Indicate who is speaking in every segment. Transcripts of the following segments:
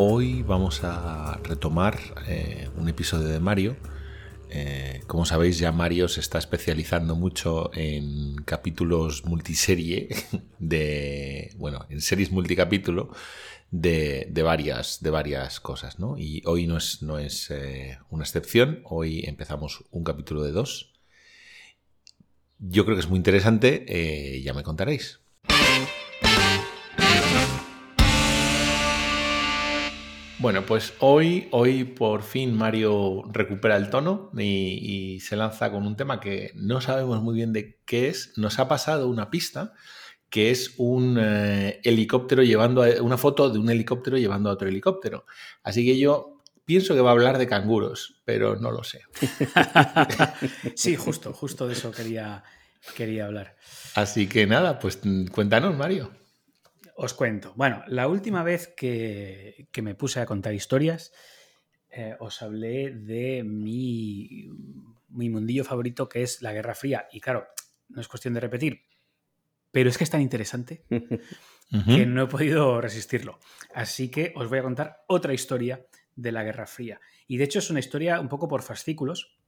Speaker 1: Hoy vamos a retomar eh, un episodio de Mario. Eh, como sabéis, ya Mario se está especializando mucho en capítulos multiserie de. Bueno, en series multicapítulo de, varias, de varias cosas, ¿no? Y hoy no es, no es eh, una excepción. Hoy empezamos un capítulo de dos. Yo creo que es muy interesante. ya me contaréis. Bueno, pues hoy, hoy por fin Mario recupera el tono y, se lanza con un tema que no sabemos muy bien de qué es. Nos ha pasado una pista que es un eh, helicóptero llevando a, una foto de un helicóptero llevando a otro helicóptero. Así que yo pienso que va a hablar de canguros, pero no lo sé.
Speaker 2: sí, justo, justo de eso quería, quería hablar.
Speaker 1: Así que nada, pues cuéntanos, Mario.
Speaker 2: Os cuento. Bueno, la última vez que, me puse a contar historias, eh, os hablé de mi, mi mundillo favorito, que es la Guerra Fría. Y claro, no es cuestión de repetir, pero es que es tan interesante que no he podido resistirlo. Así que os voy a contar otra historia de la Guerra Fría. Y de hecho es una historia un poco por fascículos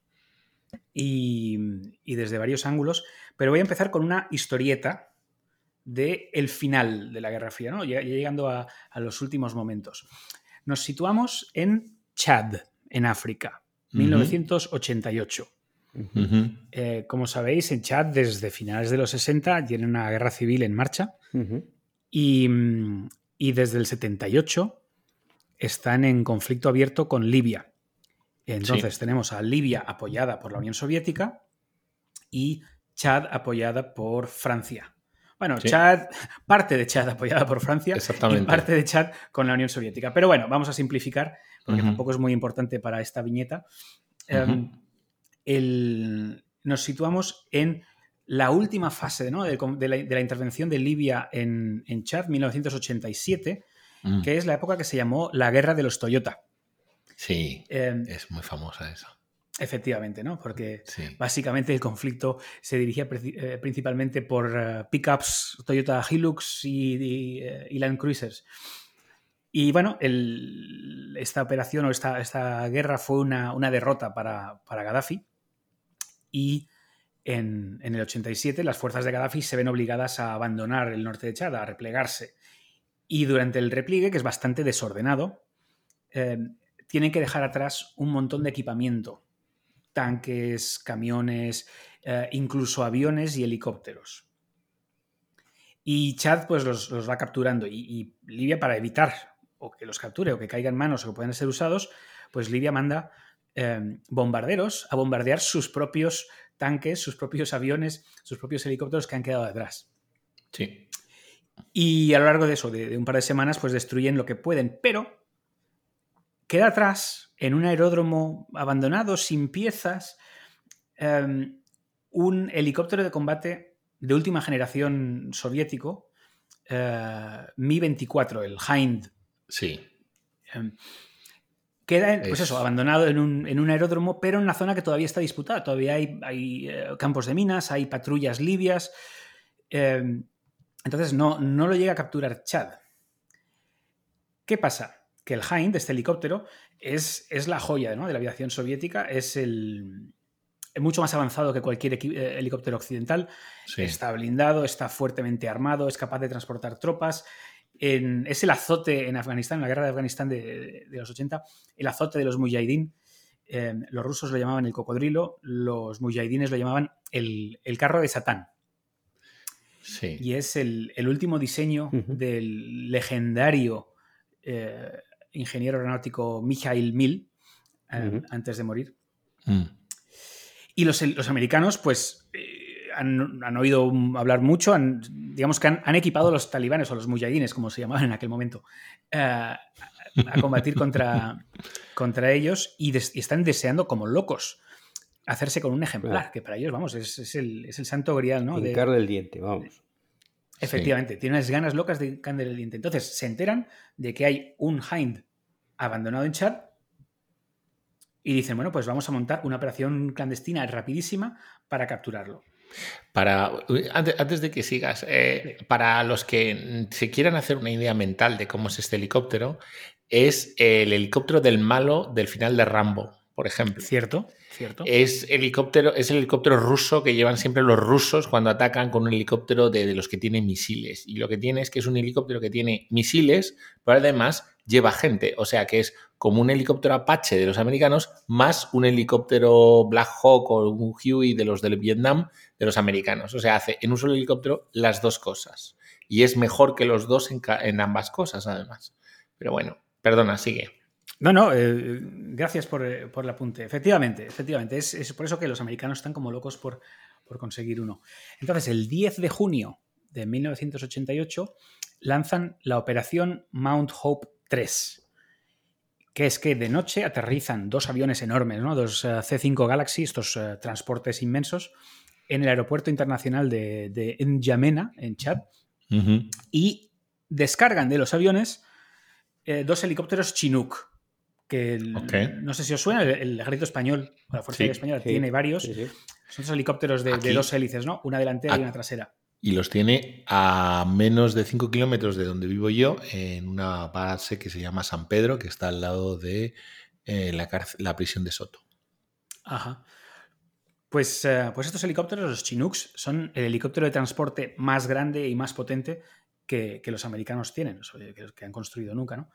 Speaker 2: y, y desde varios ángulos, pero voy a empezar con una historieta de el final de la Guerra Fría, ¿no? ya, llegando a, los últimos momentos. Nos situamos en Chad, en África, 1988. Eh, como sabéis, en Chad desde finales de los 60 tiene una guerra civil en marcha y, desde el 78 están en conflicto abierto con Libia. Entonces tenemos a Libia apoyada por la Unión Soviética y Chad apoyada por Francia. Bueno, Chad, parte de Chad apoyada por Francia y parte de Chad con la Unión Soviética. Pero bueno, vamos a simplificar, porque tampoco es muy importante para esta viñeta. Em, nos situamos en la última fase de, la, intervención de Libia en, Chad, 1987, mm. que es la época que se llamó la Guerra de los Toyota.
Speaker 1: Sí, em, es muy famosa esa.
Speaker 2: Efectivamente, ¿no? Porque básicamente el conflicto se dirigía eh, principalmente por eh, pickups Toyota Hilux y, eh, Land Cruisers. Y bueno, esta operación o esta, esta guerra fue una, derrota para, Gaddafi. Y en, el 87 las fuerzas de Gaddafi se ven obligadas a abandonar el norte de Chad, a replegarse. Y durante el repliegue, que es bastante desordenado, tienen que dejar atrás un montón de equipamiento tanques, camiones, eh, incluso aviones y helicópteros. Y Chad pues los, va capturando y, Libia para evitar o que los capture o que caigan en manos o que puedan ser usados, pues Libia manda em, bombarderos a bombardear sus propios tanques, sus propios aviones, sus propios helicópteros que han quedado detrás.
Speaker 1: Sí.
Speaker 2: Y a lo largo de eso, de, de un par de semanas, pues destruyen lo que pueden, pero queda atrás, en un aeródromo abandonado, sin piezas, em, un helicóptero de combate de última generación soviético, eh, Mi-24, el Hind.
Speaker 1: Sí.
Speaker 2: Em, queda, pues eso, abandonado en un, aeródromo, pero en una zona que todavía está disputada. Todavía hay, eh, campos de minas, hay patrullas libias. Em, entonces no, no lo llega a capturar Chad. ¿Qué pasa? Que el Hind, este helicóptero, es, es la joya de la aviación soviética, es el, mucho más avanzado que cualquier eh, helicóptero occidental. Está blindado, está fuertemente armado, es capaz de transportar tropas. es el azote en Afganistán, en la guerra de Afganistán de, los 80, el azote de los mujahideen. Eh, los rusos lo llamaban el cocodrilo, los mujahidines lo llamaban el, carro de Satán. Y es el, último diseño del legendario eh, ingeniero aeronáutico Michael Mill eh, antes de morir. Mm. Y los, americanos, pues, eh, han, oído hablar mucho, digamos que han, equipado a los talibanes o los mujahidines, como se llamaban en aquel momento, eh, a combatir contra, contra ellos y, están deseando como locos hacerse con un ejemplar, que para ellos, vamos, es, el, santo grial, ¿no?
Speaker 3: De, el diente, vamos.
Speaker 2: Efectivamente, tienen unas ganas locas de candar el diente. Entonces se enteran de que hay un Hind abandonado en Chad y dicen, bueno, pues vamos a montar una operación clandestina rapidísima para capturarlo.
Speaker 1: Para, antes, de que sigas, eh, para los que se quieran hacer una idea mental de cómo es este helicóptero, es el helicóptero del malo del final de Rambo, por ejemplo.
Speaker 2: Cierto, cierto.
Speaker 1: Es, helicóptero, es el helicóptero ruso que llevan siempre los rusos cuando atacan con un helicóptero de, de los que tienen misiles. Y lo que tiene es que es un helicóptero que tiene misiles, pero además lleva gente. O sea que es como un helicóptero Apache de los americanos más un helicóptero Black Hawk o un Huey de los del Vietnam de los americanos. O sea, hace en un solo helicóptero las dos cosas. Y es mejor que los dos en, ambas cosas, además. Pero bueno, perdona, sigue.
Speaker 2: No, no, eh, gracias por, eh, por, el apunte. Efectivamente, efectivamente. Es, por eso que los americanos están como locos por, por conseguir uno. Entonces, el 10 de junio de 1988 lanzan la operación Mount Hope 3 que es que de noche aterrizan dos aviones enormes, ¿no? dos eh, C-5 Galaxy, estos transportes inmensos, en el aeropuerto internacional de, de N'Djamena, en Chad, y descargan de los aviones eh, dos helicópteros Chinook, que no sé si os suena, el, ejército español, la Fuerza Aérea Española, tiene varios. Son esos helicópteros de, de, dos hélices, ¿no? Una delantera y una trasera
Speaker 1: y los tiene a menos de 5 kilómetros de donde vivo yo, en una base que se llama San Pedro, que está al lado de eh, la, prisión de Soto.
Speaker 2: Ajá. Pues, eh, pues estos helicópteros, los Chinooks, son el helicóptero de transporte más grande y más potente que, los americanos tienen, que, han construido nunca. ¿no?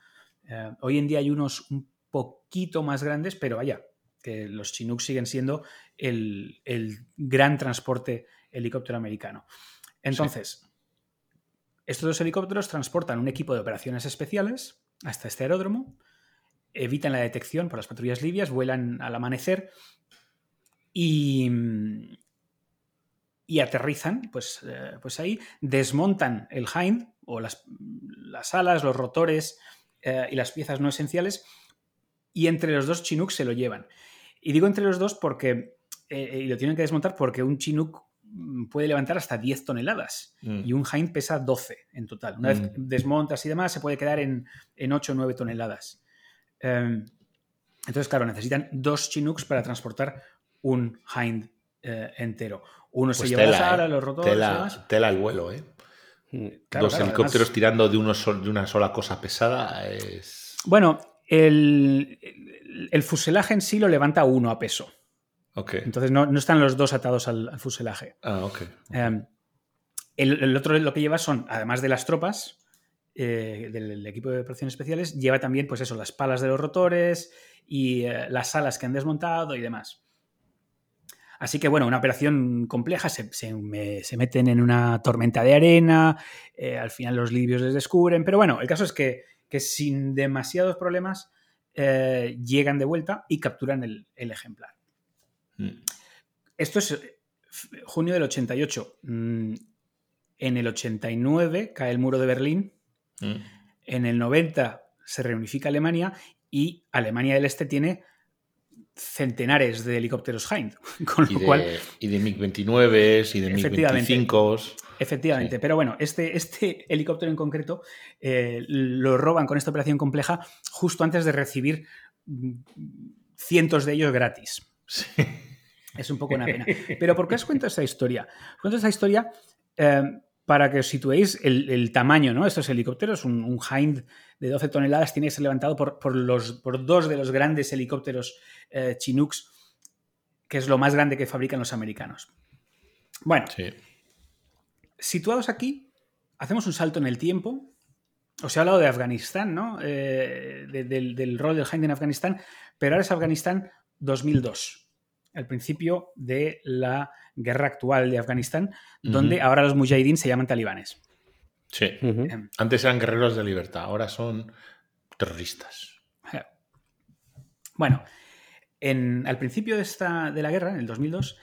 Speaker 2: Eh, hoy en día hay unos un poquito más grandes, pero vaya, que los Chinooks siguen siendo el, el gran transporte helicóptero americano. Entonces, estos dos helicópteros transportan un equipo de operaciones especiales hasta este aeródromo, evitan la detección por las patrullas libias, vuelan al amanecer y, y aterrizan pues, eh, pues ahí, desmontan el Hind o las, alas, los rotores eh, y las piezas no esenciales y entre los dos Chinooks se lo llevan. Y digo entre los dos porque, eh, y lo tienen que desmontar porque un Chinook Mm, puede levantar hasta 10 toneladas mm. y un Hind pesa 12 en total. Una vez mm. desmontas y demás, se puede quedar en, 8 o 9 toneladas. Em, entonces, claro, necesitan dos Chinooks para transportar un Hind eh, entero. Uno se pues lleva tela, a ¿eh? los rotores.
Speaker 1: Tela, tela el vuelo, ¿eh? Dos helicópteros tirando de, uno de una sola cosa pesada es.
Speaker 2: Bueno, el, el, fuselaje en sí lo levanta uno a peso. Entonces no, están los dos atados al, fuselaje.
Speaker 1: Ah, ok.
Speaker 2: Em, el, otro lo que lleva son, además de las tropas, eh, del, equipo de operaciones especiales, lleva también, pues eso, las palas de los rotores y eh, las alas que han desmontado y demás. Así que, bueno, una operación compleja, se, meten en una tormenta de arena, eh, al final los libios les descubren, pero bueno, el caso es que, sin demasiados problemas llegan de vuelta y capturan el ejemplar. Mm. Esto es eh, junio del 88. Mm, en el 89 cae el muro de Berlín. Mm. En el 90 se reunifica Alemania y Alemania del Este tiene centenares de helicópteros Hind.
Speaker 1: Con lo y, de, cual, y de MiG-29 y de MiG-25.
Speaker 2: Efectivamente, pero bueno, este, este, helicóptero en concreto eh, lo roban con esta operación compleja justo antes de recibir cientos de ellos gratis. Sí. Es un poco una pena. Pero ¿por qué os cuento esta historia? Os cuento esta historia eh, para que os situéis el, tamaño, ¿no? Estos helicópteros, un, un, Hind de 12 toneladas tiene que ser levantado por, los, por dos de los grandes helicópteros eh, Chinooks, que es lo más grande que fabrican los americanos. Bueno, situados aquí, hacemos un salto en el tiempo. Os he hablado de Afganistán, ¿no? Eh, del, del, rol del Hind en Afganistán, pero ahora es Afganistán 2002 al principio de la guerra actual de Afganistán, donde ahora los mujahideen se llaman talibanes.
Speaker 1: Sí. Em. Antes eran guerreros de libertad, ahora son terroristas.
Speaker 2: Bueno, al principio de, esta, de la guerra, en el 2002,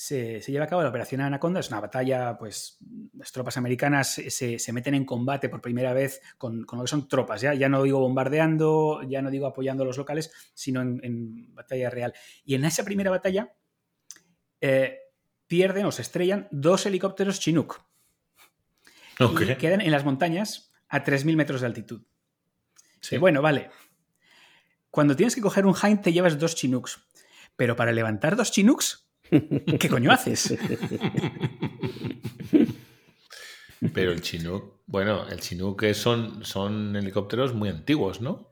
Speaker 2: se, lleva a cabo la Operación Anaconda. Es una batalla, pues las tropas americanas se, meten en combate por primera vez con, lo que son tropas. ¿ya? ya no digo bombardeando, ya no digo apoyando a los locales, sino en, batalla real. Y en esa primera batalla eh, pierden o se estrellan dos helicópteros Chinook. Y quedan en las montañas a 3.000 metros de altitud. Sí. bueno, vale. Cuando tienes que coger un Hind te llevas dos Chinooks. Pero para levantar dos Chinooks ¿Qué coño haces?
Speaker 1: Pero el Chinook, bueno, el Chinook son, son helicópteros muy antiguos, ¿no?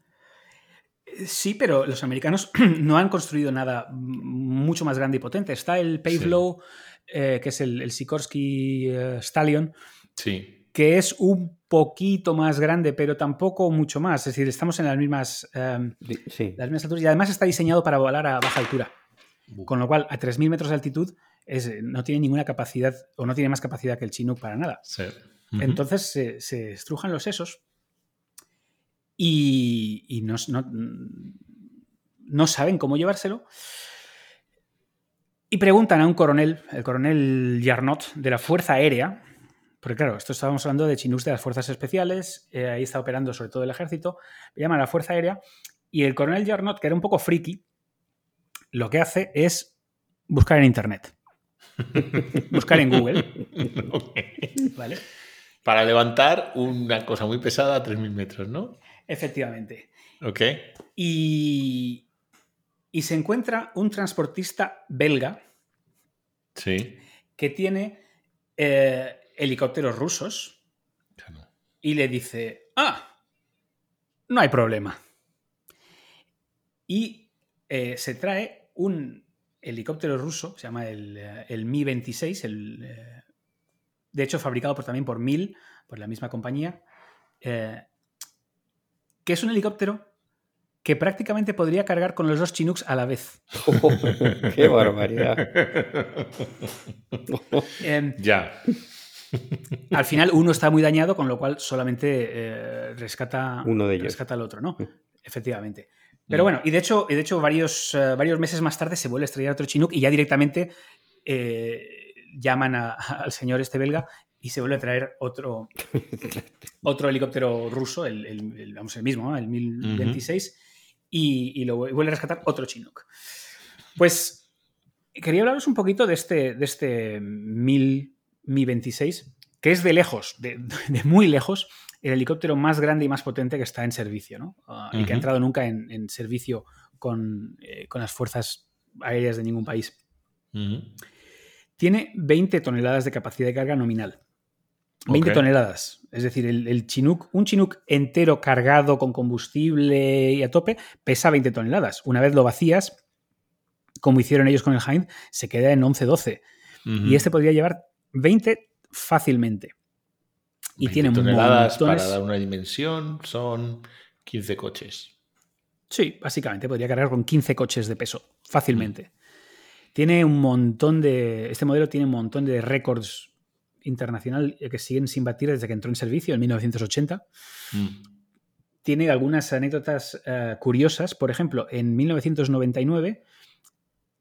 Speaker 2: Sí, pero los americanos no han construido nada mucho más grande y potente. Está el Pavlow, eh, que es el, Sikorsky eh, Stallion,
Speaker 1: sí.
Speaker 2: que es un poquito más grande, pero tampoco mucho más. Es decir, estamos en las mismas, em, las mismas alturas y además está diseñado para volar a baja altura. Con lo cual, a 3.000 metros de altitud no tiene ninguna capacidad o no tiene más capacidad que el Chinook para nada. Entonces se, estrujan los sesos y, no, no, saben cómo llevárselo. Y preguntan a un coronel, el coronel Yarnot, de la Fuerza Aérea, porque claro, esto estábamos hablando de Chinooks de las Fuerzas Especiales, eh, ahí está operando sobre todo el ejército, le llaman a la Fuerza Aérea, y el coronel Yarnot, que era un poco friki, lo que hace es buscar en Internet. buscar en Google. ¿Vale?
Speaker 1: Para levantar una cosa muy pesada a 3.000 metros, ¿no?
Speaker 2: Efectivamente.
Speaker 1: Ok.
Speaker 2: Y, se encuentra un transportista belga
Speaker 1: sí.
Speaker 2: que tiene eh, helicópteros rusos y le dice, ah, no hay problema. Y eh, se trae un helicóptero ruso, se llama el, eh, Mi-26, el, de hecho fabricado por, también por Mil, por la misma compañía, que es un helicóptero que prácticamente podría cargar con los dos Chinooks a la vez.
Speaker 3: ¡Qué barbaridad!
Speaker 2: Em,
Speaker 1: ya.
Speaker 2: Al final uno está muy dañado, con lo cual solamente eh, rescata,
Speaker 3: uno de ellos.
Speaker 2: rescata al otro, ¿no? Efectivamente. Pero bueno, y de hecho, y de hecho varios, eh, varios meses más tarde se vuelve a estrellar otro Chinook y ya directamente eh, llaman al señor este belga y se vuelve a traer otro, otro helicóptero ruso, el, vamos, el mismo, el 1026, y, lo vuelve a rescatar otro Chinook. Pues quería hablaros un poquito de este, de este 1026, que es de lejos, de, muy lejos, el helicóptero más grande y más potente que está en servicio, ¿no? Ah, y que ha entrado nunca en, servicio con, eh, con, las fuerzas aéreas de ningún país. Tiene 20 toneladas de capacidad de carga nominal. 20 toneladas. Es decir, el, Chinook, un Chinook entero cargado con combustible y a tope pesa 20 toneladas. Una vez lo vacías, como hicieron ellos con el Hind, se queda en 11-12. Y este podría llevar 20 fácilmente.
Speaker 1: Y tiene toneladas para dar una dimensión son 15 coches.
Speaker 2: Sí, básicamente podría cargar con 15 coches de peso fácilmente. Tiene un montón de. Este modelo tiene un montón de récords internacional eh, que siguen sin batir desde que entró en servicio en 1980. Mm. Tiene algunas anécdotas eh, curiosas. Por ejemplo, en 1999,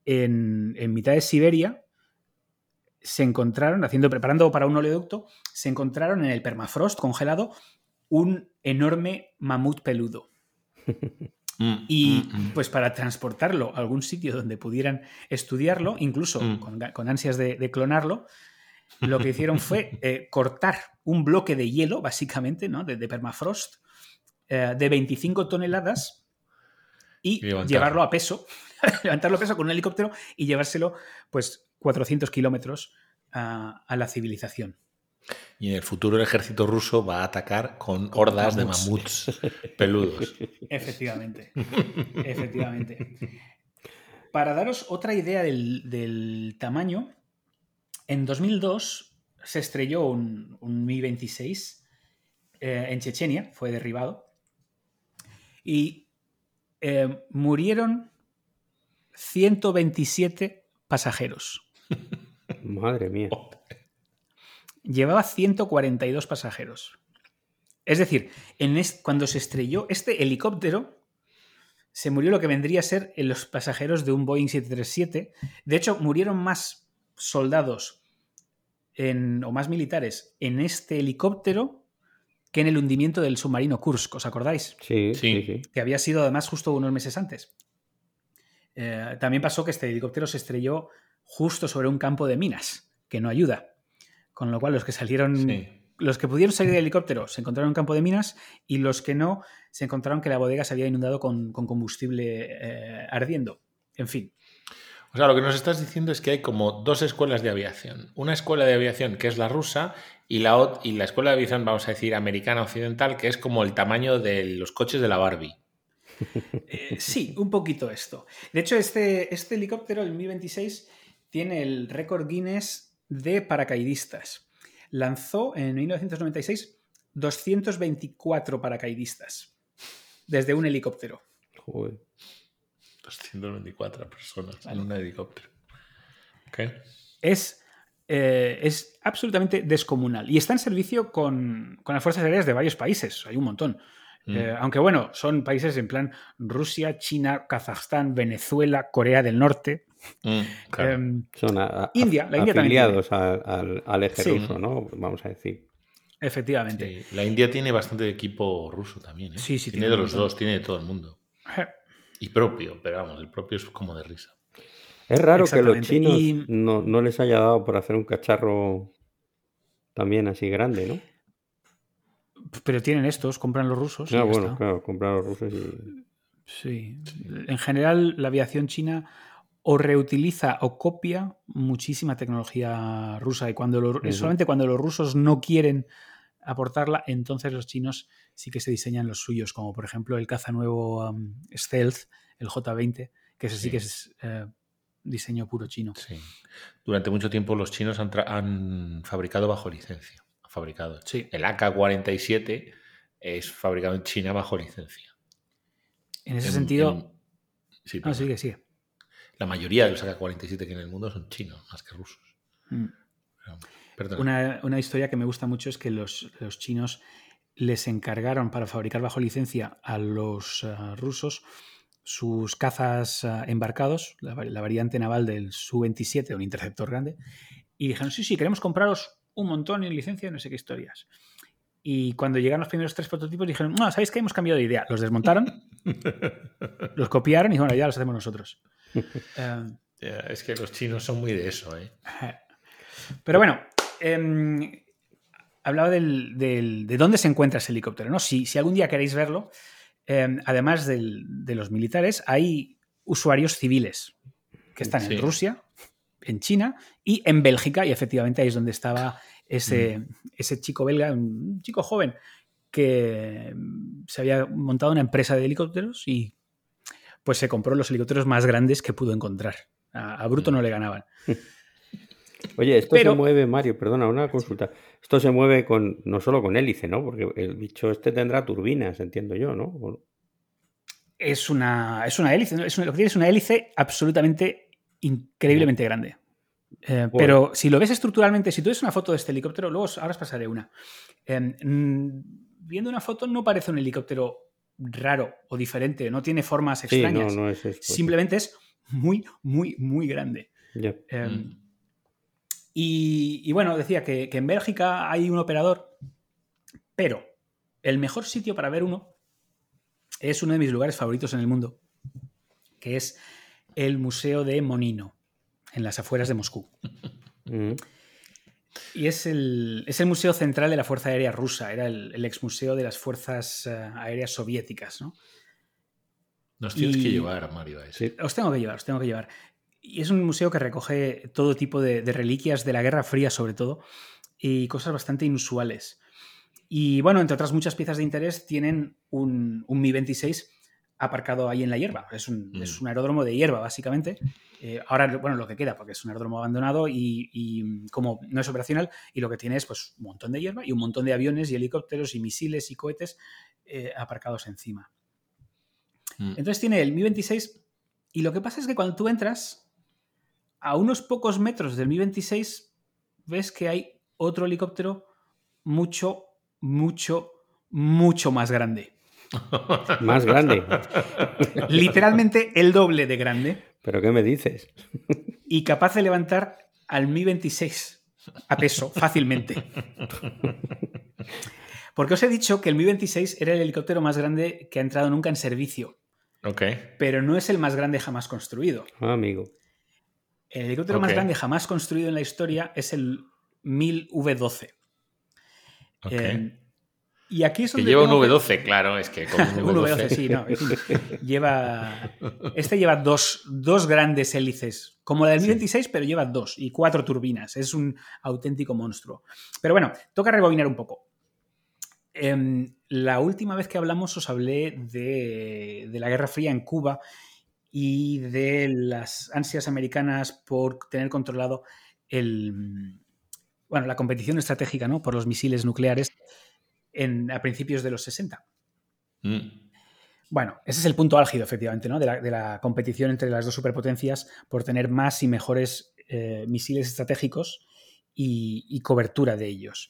Speaker 2: en, mitad de Siberia, se encontraron, haciendo, preparando para un oleoducto, se encontraron en el permafrost congelado un enorme mamut peludo. Mm, y mm, pues para transportarlo a algún sitio donde pudieran estudiarlo, incluso con, ansias de, clonarlo, lo que hicieron fue eh, cortar un bloque de hielo, básicamente, ¿no? de, permafrost, eh, de 25 toneladas y, llevarlo a peso, levantarlo a peso con un helicóptero y llevárselo pues 400 kilómetros a, la civilización.
Speaker 1: Y en el futuro el ejército ruso va a atacar con hordas de mamuts peludos.
Speaker 2: Efectivamente. Efectivamente. Para daros otra idea del tamaño, en 2002 se estrelló un, Mi-26 eh, en Chechenia, fue derribado, y eh, murieron 127 pasajeros.
Speaker 3: Madre mía.
Speaker 2: Llevaba 142 pasajeros. Es decir, en cuando se estrelló este helicóptero, se murió lo que vendría a ser en los pasajeros de un Boeing 737. De hecho, murieron más soldados o más militares en este helicóptero que en el hundimiento del submarino Kursk, ¿os acordáis?
Speaker 3: Sí, sí,
Speaker 2: Que había sido además justo unos meses antes. Eh, también pasó que este helicóptero se estrelló justo sobre un campo de minas, que no ayuda. Con lo cual los que salieron, los que pudieron salir del helicóptero se encontraron en un campo de minas y los que no se encontraron que la bodega se había inundado con, combustible eh, ardiendo. En fin,
Speaker 1: O sea, lo que nos estás diciendo es que hay como dos escuelas de aviación. Una escuela de aviación que es la rusa y la, y la escuela de aviación, vamos a decir, americana occidental, que es como el tamaño de los coches de la Barbie.
Speaker 2: Eh, sí, un poquito esto. De hecho, este, este helicóptero, el Mi-26, tiene el récord Guinness de paracaidistas. Lanzó en 1996 224 paracaidistas desde un helicóptero.
Speaker 1: 224 personas en un helicóptero.
Speaker 2: Es, eh, es absolutamente descomunal y está en servicio con, con las fuerzas aéreas de varios países. Hay un montón. Mm. Eh, aunque bueno, son países en plan Rusia, China, Kazajstán, Venezuela, Corea del Norte.
Speaker 3: Mm, em, son India, la India afiliados al, al, eje ruso, ¿no? Vamos a decir.
Speaker 2: Efectivamente.
Speaker 1: la India tiene bastante equipo ruso también. ¿eh? Sí, sí. Tiene, de los dos, tiene de todo el mundo. Y propio, pero vamos, el propio es como de risa.
Speaker 3: Es raro que los chinos no, no les haya dado por hacer un cacharro también así grande, ¿no?
Speaker 2: Pero tienen estos, compran los rusos.
Speaker 3: Ah, bueno, claro, compran los rusos y.
Speaker 2: Sí. En general, la aviación china o reutiliza o copia muchísima tecnología rusa. Y cuando solamente cuando los rusos no quieren aportarla, entonces los chinos sí que se diseñan los suyos, como por ejemplo el caza nuevo um, Stealth, el J-20, que ese sí, que es eh, diseño puro chino.
Speaker 1: Sí. Durante mucho tiempo los chinos han fabricado bajo licencia fabricado.
Speaker 2: Sí.
Speaker 1: El AK-47 es fabricado en China bajo licencia.
Speaker 2: En ese sentido. Sí, ah, sigue, sigue.
Speaker 1: La mayoría de los AK-47 que hay en el mundo son chinos, más que rusos. Mm.
Speaker 2: una, historia que me gusta mucho es que los, chinos les encargaron para fabricar bajo licencia a los eh, rusos sus cazas eh, embarcados, la, la, variante naval del Su-27, un interceptor grande, y dijeron, sí, sí, queremos compraros un montón en licencia, no sé qué historias. Y cuando llegaron los primeros tres prototipos dijeron, no, ¿sabéis que hemos cambiado de idea? Los desmontaron, los copiaron y bueno, ya los hacemos nosotros.
Speaker 1: es que los chinos son muy de eso, ¿eh?
Speaker 2: Pero bueno, em, hablaba de dónde se encuentra ese helicóptero, ¿no? Si, si algún día queréis verlo, em, además de los militares, hay usuarios civiles que están en Rusia, en China y en Bélgica, y efectivamente ahí es donde estaba ese, mm. ese chico belga, un chico joven, que se había montado una empresa de helicópteros y pues se compró los helicópteros más grandes que pudo encontrar. A, Bruto no le ganaban.
Speaker 3: Oye, esto se mueve, Mario, perdona, una consulta. Esto se mueve con no solo con hélice, ¿no? Porque el bicho este tendrá turbinas, entiendo yo, ¿no?
Speaker 2: Es una, es una hélice, es lo que tiene es una hélice absolutamente increíblemente grande. Eh, pero si lo ves estructuralmente, si tú ves una foto de este helicóptero, luego ahora os pasaré una. Em, mm, viendo una foto no parece un helicóptero raro o diferente, no tiene formas extrañas. Simplemente es muy, muy, muy grande. Em, mm. y, bueno, decía que, que en Bélgica hay un operador, pero el mejor sitio para ver uno es uno de mis lugares favoritos en el mundo, que es el Museo de Monino, en las afueras de Moscú. Mm. Y es el, es el, museo central de la Fuerza Aérea Rusa, era el, el ex museo de las Fuerzas eh, Aéreas Soviéticas. ¿no?
Speaker 1: Nos tienes que llevar, Mario, a ese.
Speaker 2: Os tengo que llevar, os tengo que llevar. Y es un museo que recoge todo tipo de, reliquias de la Guerra Fría, sobre todo, y cosas bastante inusuales. Y bueno, entre otras muchas piezas de interés, tienen un, un Mi-26 aparcado ahí en la hierba. Es un, es mm. un aeródromo de hierba, básicamente. Eh, ahora, bueno, lo que queda, porque es un aeródromo abandonado y, como no es operacional, y lo que tiene es pues, un montón de hierba y un montón de aviones y helicópteros y misiles y cohetes eh, aparcados encima. Mm. Entonces tiene el Mi-26 y lo que pasa es que cuando tú entras, a unos pocos metros del Mi-26, ves que hay otro helicóptero mucho, mucho, mucho más grande.
Speaker 3: Más grande.
Speaker 2: Literalmente el doble de grande.
Speaker 3: ¿Pero qué me dices?
Speaker 2: Y capaz de levantar al Mi 26 a peso fácilmente. Porque os he dicho que el Mi 26 era el helicóptero más grande que ha entrado nunca en servicio.
Speaker 1: Ok.
Speaker 2: Pero no es el más grande jamás construido.
Speaker 3: Ah, amigo.
Speaker 2: El helicóptero más grande jamás construido en la historia es el 1000 V12. Okay. Y aquí es
Speaker 1: que lleva un V12, claro, es que con un
Speaker 2: V12. sí, no. lleva. Este lleva dos, grandes hélices, como la del 1026, pero lleva dos y cuatro turbinas. Es un auténtico monstruo. Pero bueno, toca rebobinar un poco. Em, la última vez que hablamos os hablé de, de la Guerra Fría en Cuba y de las ansias americanas por tener controlado el, bueno, la competición estratégica ¿no? por los misiles nucleares a principios de los 60. Mm. Bueno, ese es el punto álgido, efectivamente, ¿no? de, la, competición entre las dos superpotencias por tener más y mejores eh, misiles estratégicos y, cobertura de ellos.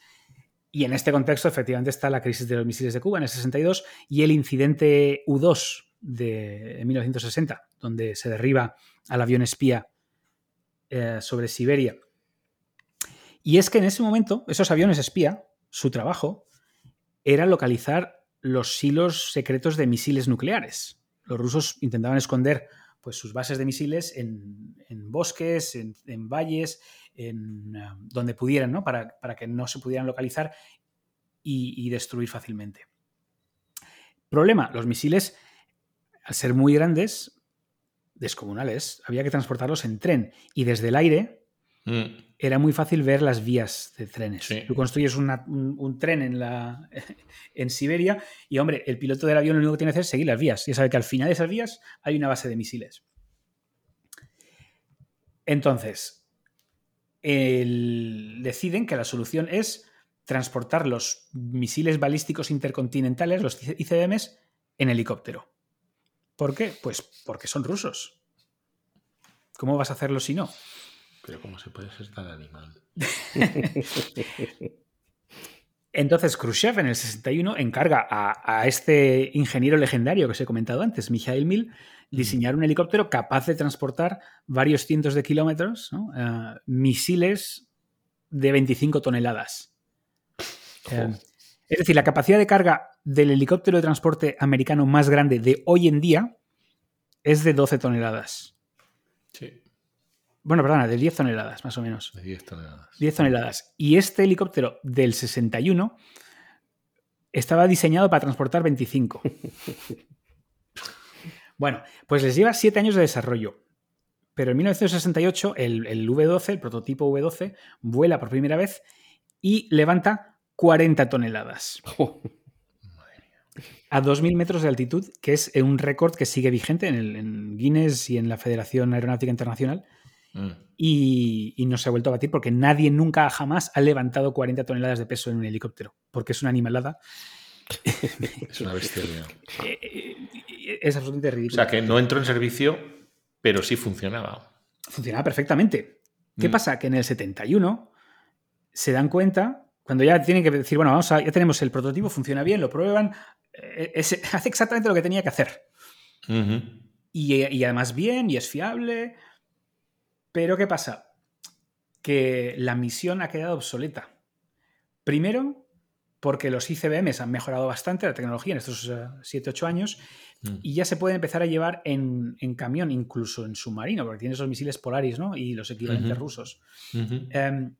Speaker 2: Y en este contexto, efectivamente, está la crisis de los misiles de Cuba en el 62 y el incidente U-2 de 1960, donde se derriba al avión espía eh, sobre Siberia. Y es que en ese momento, esos aviones espía, su trabajo era localizar los silos secretos de misiles nucleares. Los rusos intentaban esconder pues, sus bases de misiles en, bosques, en, valles, en eh, donde pudieran, ¿no? Para, que no se pudieran localizar y, destruir fácilmente. Problema, los misiles, al ser muy grandes, descomunales, había que transportarlos en tren y desde el aire mm era muy fácil ver las vías de trenes. Tú construyes un, tren en, la, en Siberia y, hombre, el piloto del avión lo único que tiene que hacer es seguir las vías. Ya sabe que al final de esas vías hay una base de misiles. Entonces, deciden que la solución es transportar los misiles balísticos intercontinentales, los ICBMs, en helicóptero. ¿Por qué? Pues porque son rusos. ¿Cómo vas a hacerlo si no?
Speaker 1: Pero ¿cómo se puede ser tan animal?
Speaker 2: Entonces Khrushchev en el 61 encarga a, este ingeniero legendario que os he comentado antes, Mikhail Mil, diseñar un helicóptero capaz de transportar varios cientos de kilómetros, eh, misiles de 25 toneladas. Eh, es decir, la capacidad de carga del helicóptero de transporte americano más grande de hoy en día es de 12 toneladas.
Speaker 1: Sí.
Speaker 2: Bueno, perdona, de 10 toneladas, más o menos.
Speaker 1: De 10 toneladas.
Speaker 2: 10 toneladas. Y este helicóptero del 61 estaba diseñado para transportar 25. bueno, pues les lleva 7 años de desarrollo. Pero en 1968 el, el V12, el prototipo V12, vuela por primera vez y levanta 40 toneladas. a 2.000 metros de altitud, que es un récord que sigue vigente en, el, en Guinness y en la Federación Aeronáutica Internacional Mm. Y, no se ha vuelto a batir porque nadie nunca jamás ha levantado 40 toneladas de peso en un helicóptero, porque es una animalada.
Speaker 1: es una bestia.
Speaker 2: Eh, eh, es absolutamente ridículo.
Speaker 1: O sea, que no entró en servicio, pero sí funcionaba.
Speaker 2: Funcionaba perfectamente. ¿Qué mm. pasa? Que en el 71 se dan cuenta, cuando ya tienen que decir, bueno, vamos a, ya tenemos el prototipo, funciona bien, lo prueban, eh, hace exactamente lo que tenía que hacer. y, además bien, y es fiable. Pero ¿qué pasa? Que la misión ha quedado obsoleta. Primero, porque los ICBMs han mejorado bastante la tecnología en estos 7-8 eh, años mm. y ya se pueden empezar a llevar en, camión, incluso en submarino, porque tiene esos misiles Polaris ¿no? y los equivalentes rusos. Em,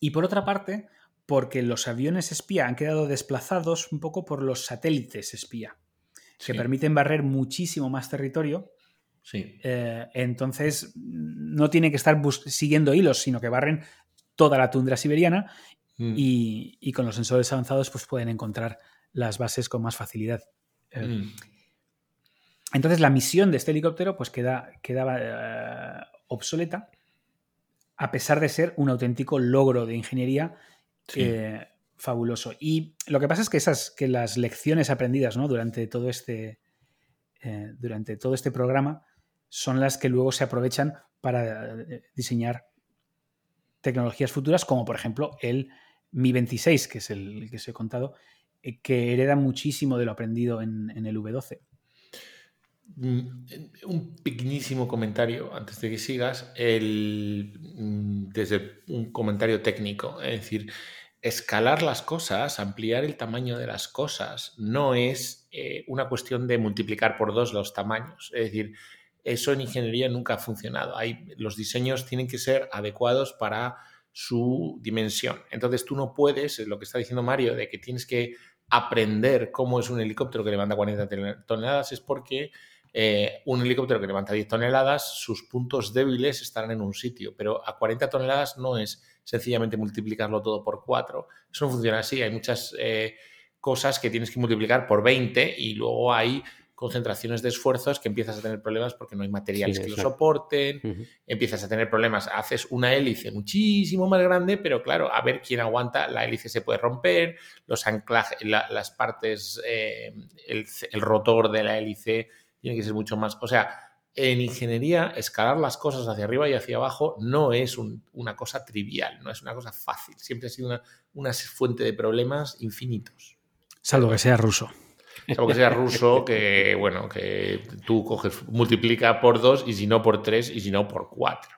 Speaker 2: y por otra parte, porque los aviones espía han quedado desplazados un poco por los satélites espía, que permiten barrer muchísimo más territorio
Speaker 1: Sí.
Speaker 2: Eh, entonces, no tiene que estar siguiendo hilos, sino que barren toda la tundra siberiana mm. y, con los sensores avanzados pues pueden encontrar las bases con más facilidad. Eh, mm. Entonces, la misión de este helicóptero pues queda, quedaba eh, obsoleta, a pesar de ser un auténtico logro de ingeniería fabuloso. Y lo que pasa es que, esas, que las lecciones aprendidas ¿no? durante todo este durante todo este programa son las que luego se aprovechan para eh, diseñar tecnologías futuras, como por ejemplo el Mi 26, que es el que os he contado, eh, que hereda muchísimo de lo aprendido en, el V12.
Speaker 1: Mm, un pequeñísimo comentario antes de que sigas, el, mm, desde un comentario técnico, es decir, escalar las cosas, ampliar el tamaño de las cosas, no es eh, una cuestión de multiplicar por dos los tamaños. Es decir, eso en ingeniería nunca ha funcionado. Los diseños tienen que ser adecuados para su dimensión. Entonces tú no puedes, lo que está diciendo Mario, de que tienes que aprender cómo es un helicóptero que levanta 40 toneladas es porque eh, un helicóptero que levanta 10 toneladas, sus puntos débiles estarán en un sitio, pero a 40 toneladas no es sencillamente multiplicarlo todo por 4. Eso no funciona así, hay muchas eh, cosas que tienes que multiplicar por 20 y luego hay concentraciones de esfuerzos que empiezas a tener problemas porque no hay materiales que lo soporten, empiezas a tener problemas, haces una hélice muchísimo más grande, pero claro, a ver quién aguanta, la hélice se puede romper, los anclajes, las partes, eh, el, rotor de la hélice tiene que ser mucho más, o sea, en ingeniería, escalar las cosas hacia arriba y hacia abajo no es una cosa trivial, no es una cosa fácil. Siempre ha sido una, una fuente de problemas infinitos.
Speaker 2: Salvo que sea ruso.
Speaker 1: Salvo que sea ruso, que bueno, que tú coges, multiplica por dos y si no por tres y si no por cuatro.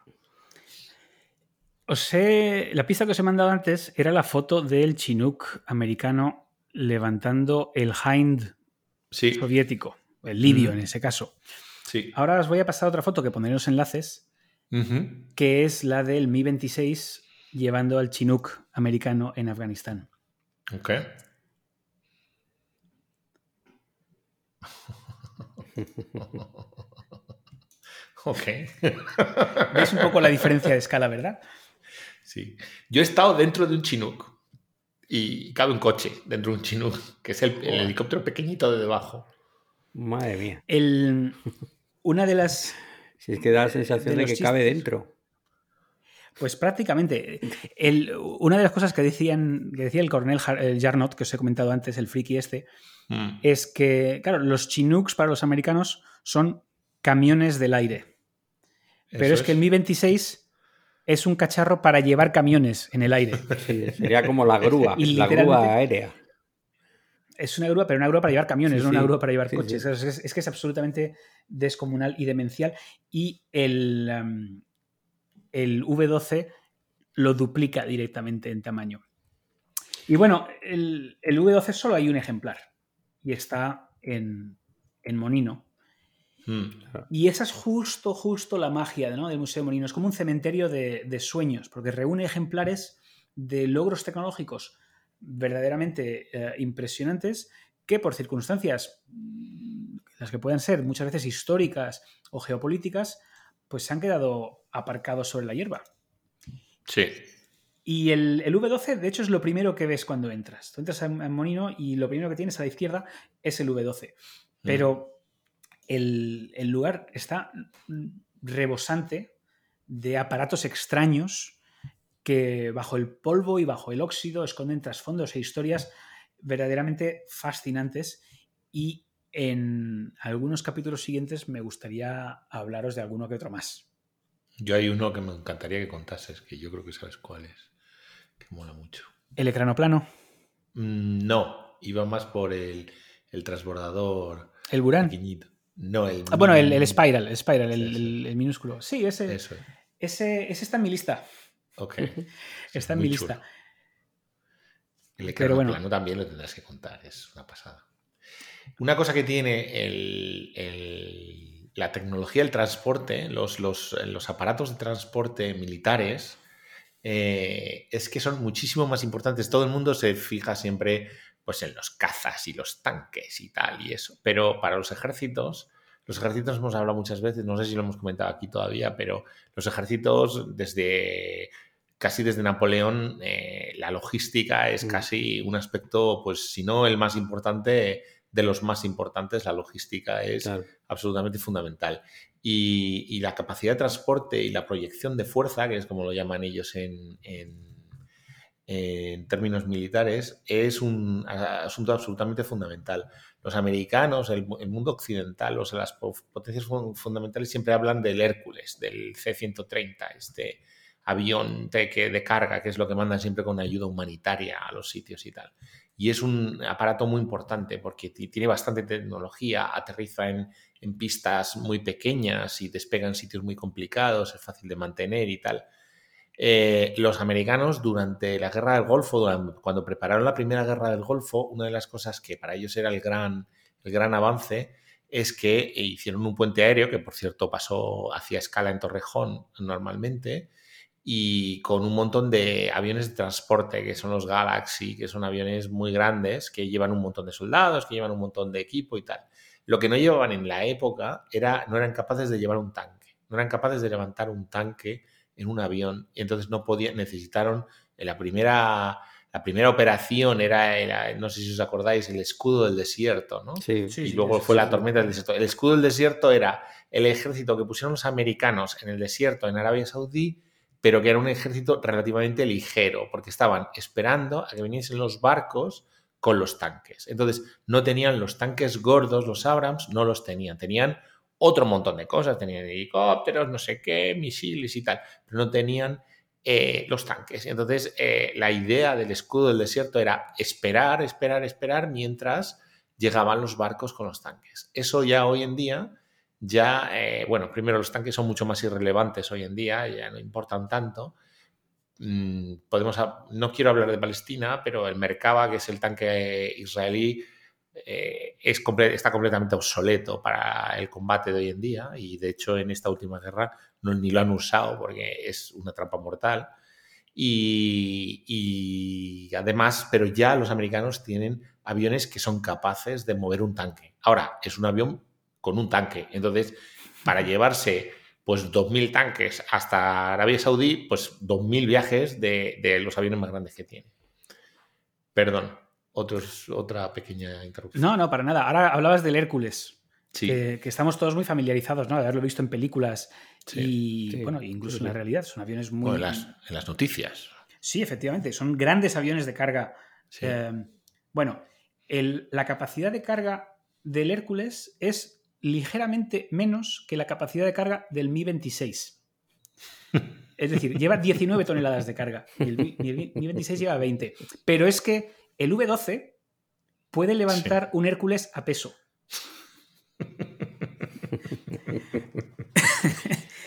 Speaker 2: Os sé, la pista que os he mandado antes era la foto del Chinook americano levantando el Hind soviético, el libio mm. en ese caso.
Speaker 1: Sí.
Speaker 2: Ahora os voy a pasar otra foto que pondré los enlaces, que es la del Mi-26 llevando al Chinook americano en Afganistán.
Speaker 1: Ok. ok.
Speaker 2: ¿Veis un poco la diferencia de escala, verdad?
Speaker 1: Sí. Yo he estado dentro de un Chinook y cabe un coche dentro de un Chinook, que es el, helicóptero pequeñito de debajo.
Speaker 3: Madre mía.
Speaker 2: El, una de las.
Speaker 3: Si es que da la sensación de, que cabe dentro.
Speaker 2: Pues prácticamente. El, una de las cosas que, decían, que decía el coronel Jarnot, que os he comentado antes, el friki este, Mm. es que, claro, los Chinooks para los americanos son camiones del aire. Pero es, que el Mi-26 es un cacharro para llevar camiones en el aire.
Speaker 3: sería como la grúa, la grúa aérea.
Speaker 2: Es una grúa, pero una grúa para llevar camiones, no una grúa para llevar coches. Es, que es absolutamente descomunal y demencial. Y el, um, el V12 lo duplica directamente en tamaño. Y bueno, el, el V12 solo hay un ejemplar y está en, Monino. Hmm. Y esa es justo, justo la magia del Museo Monino. Es como un cementerio de, sueños, porque reúne ejemplares de logros tecnológicos verdaderamente eh, impresionantes que por circunstancias, mm, las que puedan ser muchas veces históricas o geopolíticas, pues se han quedado aparcados sobre la hierba.
Speaker 1: Sí.
Speaker 2: Y el, V12, de hecho, es lo primero que ves cuando entras. Tú entras en, Monino y lo primero que tienes a la izquierda es el V12. Pero el, lugar está rebosante de aparatos extraños que bajo el polvo y bajo el óxido esconden trasfondos e historias verdaderamente fascinantes y en algunos capítulos siguientes me gustaría hablaros de alguno que otro más.
Speaker 1: Yo hay uno que me encantaría que contases, que yo creo que sabes cuál es que mola mucho.
Speaker 2: ¿El ecrano plano?
Speaker 1: Mm, no, iba más por el, transbordador.
Speaker 2: ¿El Buran?
Speaker 1: No, el.
Speaker 2: Ah, bueno, el, Spiral, el Spiral, el, minúsculo. Sí, ese, ese, ese está en mi lista.
Speaker 1: Ok.
Speaker 2: está en mi lista.
Speaker 1: El ecrano plano también lo tendrás que contar, es una pasada. Una cosa que tiene la tecnología del transporte, los, los aparatos de transporte militares, eh, es que son muchísimo más importantes. Todo el mundo se fija siempre pues, en los cazas y los tanques y tal y eso. Pero para los ejércitos, los ejércitos hemos hablado muchas veces, no sé si lo hemos comentado aquí todavía, pero los ejércitos desde casi desde Napoleón, eh, la logística es mm. casi un aspecto, pues si no el más importante, de los más importantes, la logística es absolutamente fundamental. Y, la capacidad de transporte y la proyección de fuerza, que es como lo llaman ellos en, en, términos militares, es un asunto absolutamente fundamental. Los americanos, el, mundo occidental, o sea, las potencias fundamentales siempre hablan del Hércules, del C-130, este avión de, de carga, que es lo que mandan siempre con ayuda humanitaria a los sitios y tal y es un aparato muy importante porque tiene bastante tecnología, aterriza en, pistas muy pequeñas y despega en sitios muy complicados, es fácil de mantener y tal. Eh, los americanos durante la guerra del Golfo, cuando prepararon la primera guerra del Golfo, una de las cosas que para ellos era el gran, el gran avance es que hicieron un puente aéreo, que por cierto pasó hacia escala en Torrejón normalmente, y con un montón de aviones de transporte, que son los Galaxy, que son aviones muy grandes, que llevan un montón de soldados, que llevan un montón de equipo y tal. Lo que no llevaban en la época era, no eran capaces de llevar un tanque, no eran capaces de levantar un tanque en un avión, y entonces no podían, necesitaron, en la primera, la primera operación era, no sé si os acordáis, el escudo del desierto, ¿no?
Speaker 3: Sí,
Speaker 1: y luego fue la tormenta del desierto. El escudo del desierto era el ejército que pusieron los americanos en el desierto en Arabia Saudí pero que era un ejército relativamente ligero, porque estaban esperando a que viniesen los barcos con los tanques. Entonces, no tenían los tanques gordos, los Abrams, no los tenían. Tenían otro montón de cosas, tenían helicópteros, no sé qué, misiles y tal, pero no tenían eh, los tanques. Entonces, eh, la idea del escudo del desierto era esperar, esperar, esperar mientras llegaban los barcos con los tanques. Eso ya hoy en día ya, eh, bueno, primero los tanques son mucho más irrelevantes hoy en día, ya no importan tanto. Mm, podemos, no quiero hablar de Palestina, pero el Merkava, que es el tanque israelí, eh, es está completamente obsoleto para el combate de hoy en día y de hecho en esta última guerra no, ni lo han usado porque es una trampa mortal. Y, y, además, pero ya los americanos tienen aviones que son capaces de mover un tanque. Ahora, es un avión con un tanque. Entonces, para llevarse pues 2.000 tanques hasta Arabia Saudí, pues 2.000 viajes de, los aviones más grandes que tiene. Perdón, otros, otra pequeña interrupción.
Speaker 2: No, no, para nada. Ahora hablabas del Hércules. Sí. Que, estamos todos muy familiarizados, ¿no? De haberlo visto en películas y, bueno, incluso en la realidad. Son aviones muy...
Speaker 1: en, las, noticias.
Speaker 2: Sí, efectivamente. Son grandes aviones de carga. Eh, bueno, la capacidad de carga del Hércules es ligeramente menos que la capacidad de carga del Mi 26. Es decir, lleva 19 toneladas de carga y el Mi, 26 lleva 20. Pero es que el V12 puede levantar un Hércules a peso.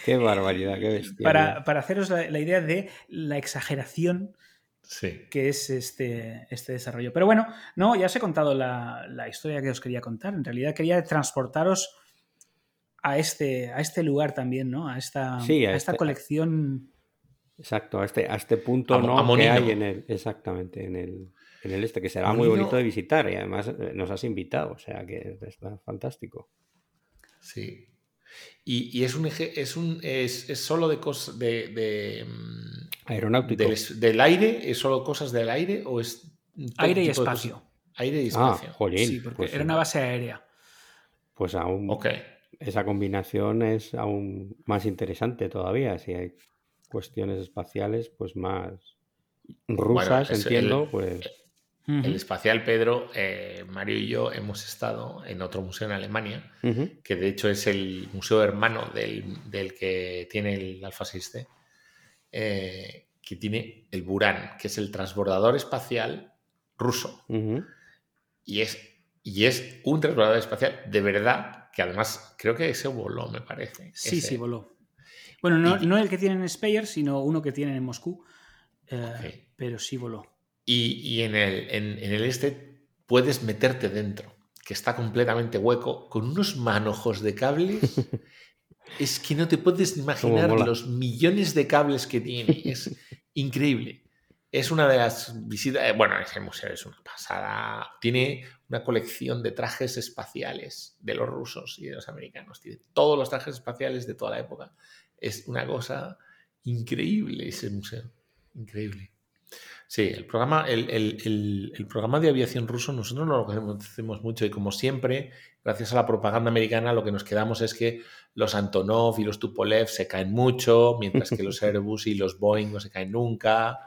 Speaker 3: qué barbaridad, qué bestia.
Speaker 2: Para, haceros la, idea de la exageración que es este, este desarrollo. Pero bueno, no, ya os he contado la, historia que os quería contar. En realidad quería transportaros a este, a este lugar también, ¿no? A esta, a, esta este, colección.
Speaker 3: Exacto, a este, a este punto ¿no? que hay en el, exactamente, en el, en el este, que será muy bonito de visitar y además eh, nos has invitado, o sea que está fantástico.
Speaker 1: Sí. Y, es un es un es, solo de cosas de, mm,
Speaker 3: aeronáutico.
Speaker 1: del, aire es solo cosas del aire o es
Speaker 2: aire y espacio.
Speaker 1: Aire y espacio.
Speaker 3: ah, sí
Speaker 2: porque pues era una base aérea.
Speaker 3: Pues aún esa combinación es aún más interesante todavía. Si hay cuestiones espaciales pues más rusas entiendo pues
Speaker 1: el espacial Pedro, eh, Mario y yo hemos estado en otro museo en Alemania, que de hecho es el museo hermano del, que tiene el Alpha 6 eh, que tiene el Buran, que es el transbordador espacial ruso. y, es, y es un transbordador espacial de verdad, que además creo que ese voló, me parece.
Speaker 2: Sí, sí, voló. Bueno, no, el que tienen en Speyer, sino uno que tienen en Moscú, eh, pero sí voló
Speaker 1: y, en, el, en, el este puedes meterte dentro, que está completamente hueco, con unos manojos de cables. es que no te puedes imaginar los millones de cables que tiene. Es increíble. Es una de las visitas. Eh, bueno, ese museo es una pasada. Tiene una colección de trajes espaciales de los rusos y de los americanos. Tiene todos los trajes espaciales de toda la época. Es una cosa increíble ese museo. Increíble. Sí, el programa, el, programa de aviación ruso nosotros no lo conocemos mucho y como siempre, gracias a la propaganda americana, lo que nos quedamos es que los Antonov y los Tupolev se caen mucho, mientras que los Airbus y los Boeing no se caen nunca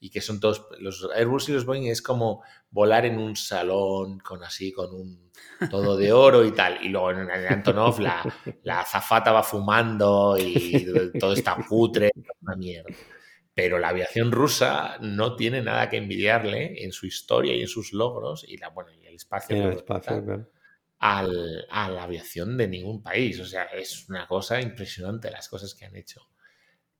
Speaker 1: y que son todos, los Airbus y los Boeing es como volar en un salón con así, con un todo de oro y tal, y luego en el Antonov la, la azafata va fumando y todo está putre, una mierda. Pero la aviación rusa no tiene nada que envidiarle en su historia y en sus logros y, la, bueno, y el espacio, al, a la aviación de ningún país. O sea, es una cosa impresionante las cosas que han hecho.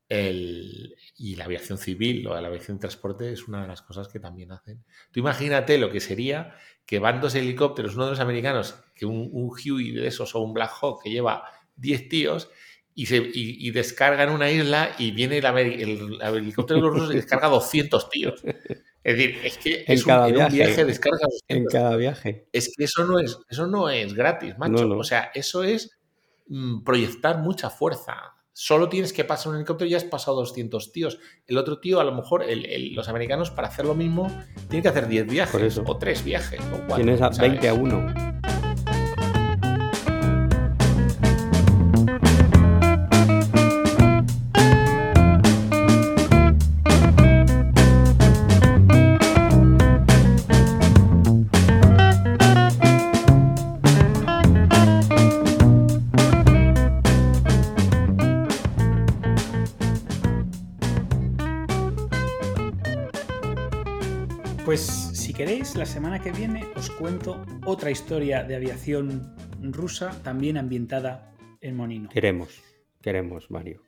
Speaker 1: El, y la aviación civil o la aviación de transporte es una de las cosas que también hacen. Tú imagínate lo que sería que van dos helicópteros, uno de los americanos, que un, un Huey de esos o un Black Hawk que lleva 10 tíos y, se, y, descarga en una isla y viene el, el, helicóptero de los rusos y descarga 200 tíos. Es decir, es que
Speaker 3: en cada
Speaker 1: un,
Speaker 3: viaje,
Speaker 1: viaje descarga 200.
Speaker 3: En cada viaje.
Speaker 1: Es que eso no es, eso no es gratis, macho. O sea, eso es mm, proyectar mucha fuerza. Solo tienes que pasar un helicóptero y ya has pasado 200 tíos. El otro tío, a lo mejor, los americanos, para hacer lo mismo, tienen que hacer 10 viajes o 3 viajes. O
Speaker 3: Tienes a 20 a 1.
Speaker 2: La semana que viene os cuento otra historia de aviación rusa, también ambientada en Monino.
Speaker 3: Queremos, queremos, Mario.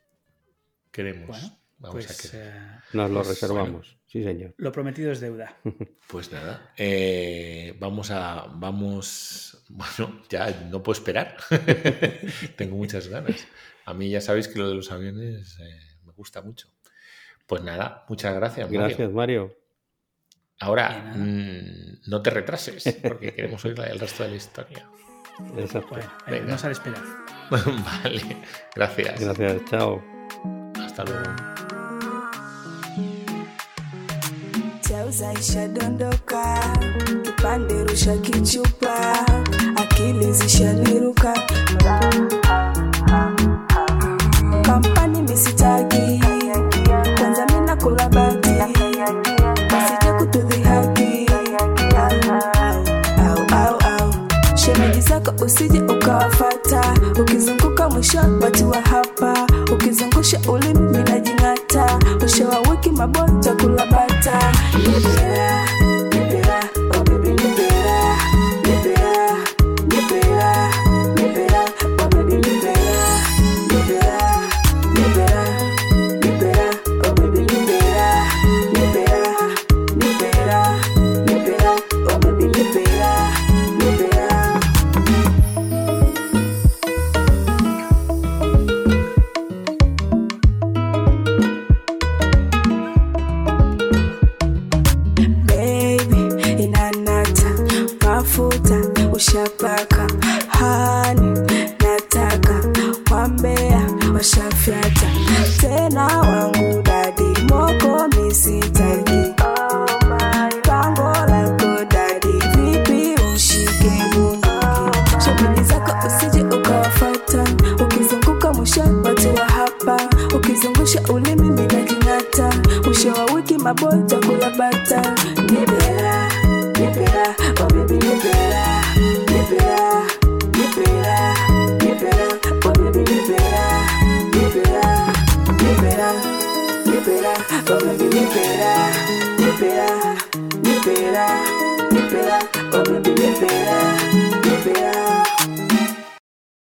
Speaker 1: Queremos.
Speaker 2: pues, eh,
Speaker 3: Nos lo reservamos, sí, señor.
Speaker 2: Lo prometido es deuda.
Speaker 1: Pues nada, eh, vamos a. Vamos. Bueno, ya no puedo esperar. Tengo muchas ganas. A mí ya sabéis que lo de los aviones eh, me gusta mucho. Pues nada, muchas gracias.
Speaker 3: Gracias, Mario.
Speaker 1: Ahora, mm, no te retrases, porque queremos oír el resto de la historia.
Speaker 3: Exacto.
Speaker 2: Bueno, vamos a esperar.
Speaker 1: vale, gracias.
Speaker 3: Gracias, chao.
Speaker 1: Hasta luego.
Speaker 4: Zaisha dondoka, kipande rusha kichupa, akili zishaniruka, kampani misitaki, kwanza mina kulabati usije ukawafata, ukizunguka mwisho watu wa hapa, ukizungusha ulimi minajing'ata, mwisho wa wiki mabota kulabata libera,